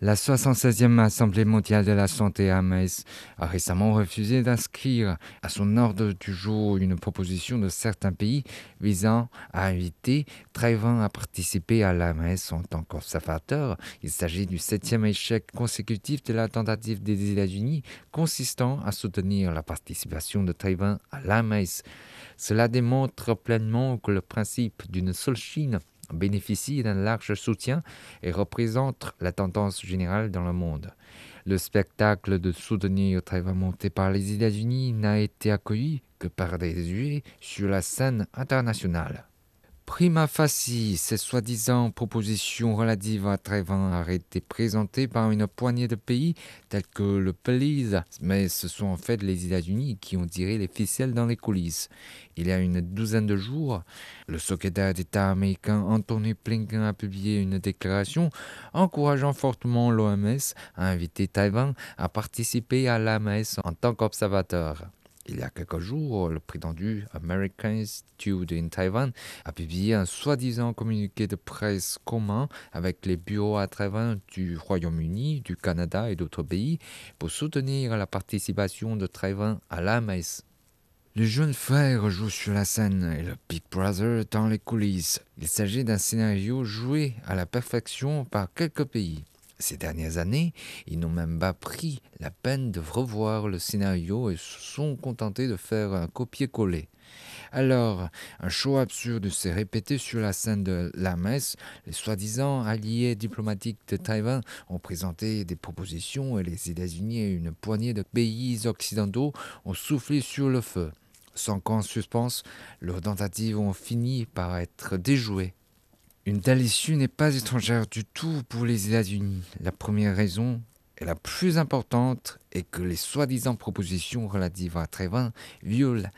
La 76e Assemblée mondiale de la santé à a récemment refusé d'inscrire à son ordre du jour une proposition de certains pays visant à inviter Taïwan à participer à l'AMS en tant qu'observateur. Il s'agit du septième échec consécutif de la tentative des États-Unis consistant à soutenir la participation de Taïwan à l'AMS. Cela démontre pleinement que le principe d'une seule Chine bénéficie d'un large soutien et représente la tendance générale dans le monde. Le spectacle de soutenir Taïwan monté par les États-Unis n'a été accueilli que par des yeux sur la scène internationale. Prima facie, ces soi-disant propositions relatives à Taïwan auraient été présentées par une poignée de pays tels que le Belize, mais ce sont en fait les États-Unis qui ont tiré les ficelles dans les coulisses. Il y a une douzaine de jours, le secrétaire d'État américain Anthony Blinken a publié une déclaration encourageant fortement l'OMS à inviter Taïwan à participer à l'AMS en tant qu'observateur. Il y a quelques jours, le prétendu American Institute in Taiwan a publié un soi-disant communiqué de presse commun avec les bureaux à Taïwan du Royaume-Uni, du Canada et d'autres pays pour soutenir la participation de Taïwan à l'AMS. Le jeune frère joue sur la scène et le Big Brother dans les coulisses. Il s'agit d'un scénario joué à la perfection par quelques pays. Ces dernières années, ils n'ont même pas pris la peine de revoir le scénario et se sont contentés de faire un copier-coller. Alors, un show absurde s'est répété sur la scène de la messe. Les soi-disant alliés diplomatiques de Taïwan ont présenté des propositions et les États-Unis et une poignée de pays occidentaux ont soufflé sur le feu. Sans qu'en suspense, leurs tentatives ont fini par être déjouées. Une telle issue n'est pas étrangère du tout pour les États-Unis. La première raison, et la plus importante, est que les soi-disant propositions relatives à Taïwan violent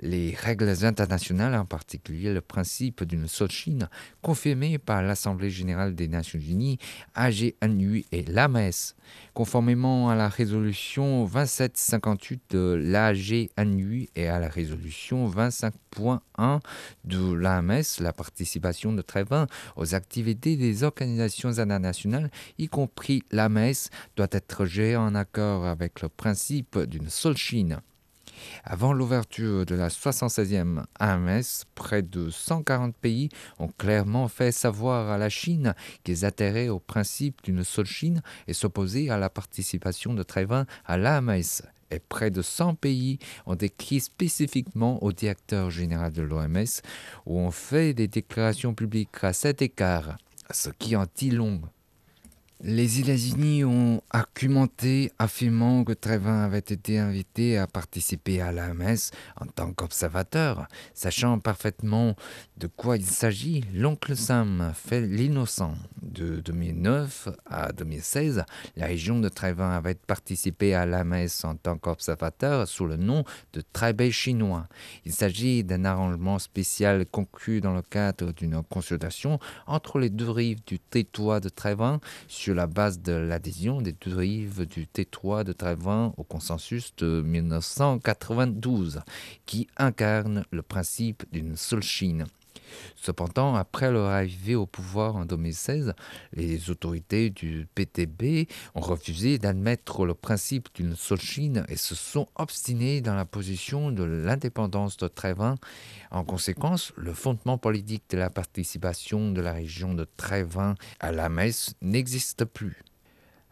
les règles internationales, en particulier le principe d'une seule Chine, confirmé par l'Assemblée générale des Nations unies, AGNU et l'AMS. Conformément à la résolution 2758 de l'AGNU et à la résolution 25.1 de l'AMS, la participation de Taïwan aux activités des organisations internationales, y compris l'AMS, doit être gérée en accord avec le principe d'une seule Chine. Avant l'ouverture de la 76e AMS, près de 140 pays ont clairement fait savoir à la Chine qu'ils adhéraient au principe d'une seule Chine et s'opposaient à la participation de Taïwan à l'AMS. Et près de 100 pays ont écrit spécifiquement au directeur général de l'OMS ou ont fait des déclarations publiques à cet écart, ce qui en dit long les États-Unis ont argumenté affirmant que Taïwan avait été invité à participer à l'AMS en tant qu'observateur. Sachant parfaitement de quoi il s'agit, l'oncle Sam fait l'innocent. De 2009 à 2016, la région de Taïwan avait participé à l'AMS en tant qu'observateur sous le nom de Taipei chinois. Il s'agit d'un arrangement spécial conclu dans le cadre d'une consultation entre les deux rives du territoire de sur la base de l'adhésion des deux rives du T3 de Taïwan au consensus de 1992, qui incarne le principe d'une seule Chine. Cependant, après leur arrivée au pouvoir en 2016, les autorités du PTB ont refusé d'admettre le principe d'une seule Chine et se sont obstinés dans la position de l'indépendance de Taïwan. En conséquence, le fondement politique de la participation de la région de Taïwan à la messe n'existe plus.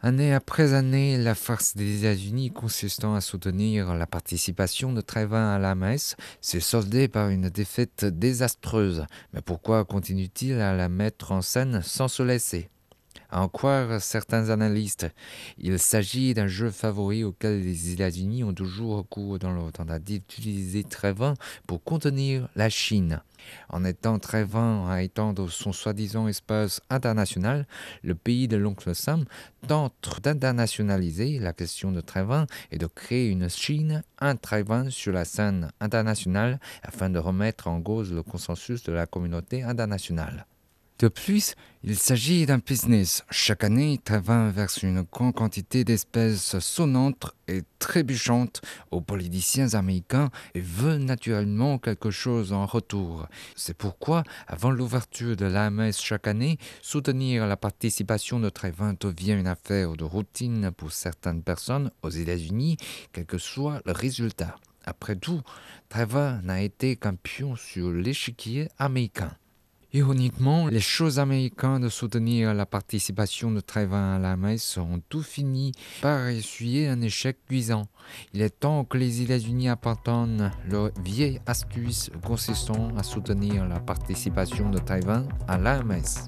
Année après année, la farce des États-Unis consistant à soutenir la participation de Taïwan à la messe s'est soldée par une défaite désastreuse. Mais pourquoi continue-t-il à la mettre en scène sans se laisser? À en croire certains analystes, il s'agit d'un jeu favori auquel les États-Unis ont toujours recours dans leur tentative d'utiliser Taïwan pour contenir la Chine. En étant Taïwan à étendre son soi-disant espace international, le pays de l'oncle Sam tente d'internationaliser la question de Taïwan et de créer une Chine, un Taïwan sur la scène internationale afin de remettre en cause le consensus de la communauté internationale. De plus, il s'agit d'un business. Chaque année, Taïwan verse une grande quantité d'espèces sonnantes et trébuchantes aux politiciens américains et veut naturellement quelque chose en retour. C'est pourquoi, avant l'ouverture de l'AMS chaque année, soutenir la participation de Taïwan devient une affaire de routine pour certaines personnes aux États-Unis, quel que soit le résultat. Après tout, Taïwan n'a été qu'un pion sur l'échiquier américain. Ironiquement, les choses américaines de soutenir la participation de Taïwan à la messe ont tout fini par essuyer un échec cuisant. Il est temps que les États-Unis abandonnent leur vieille astuce consistant à soutenir la participation de Taïwan à la messe.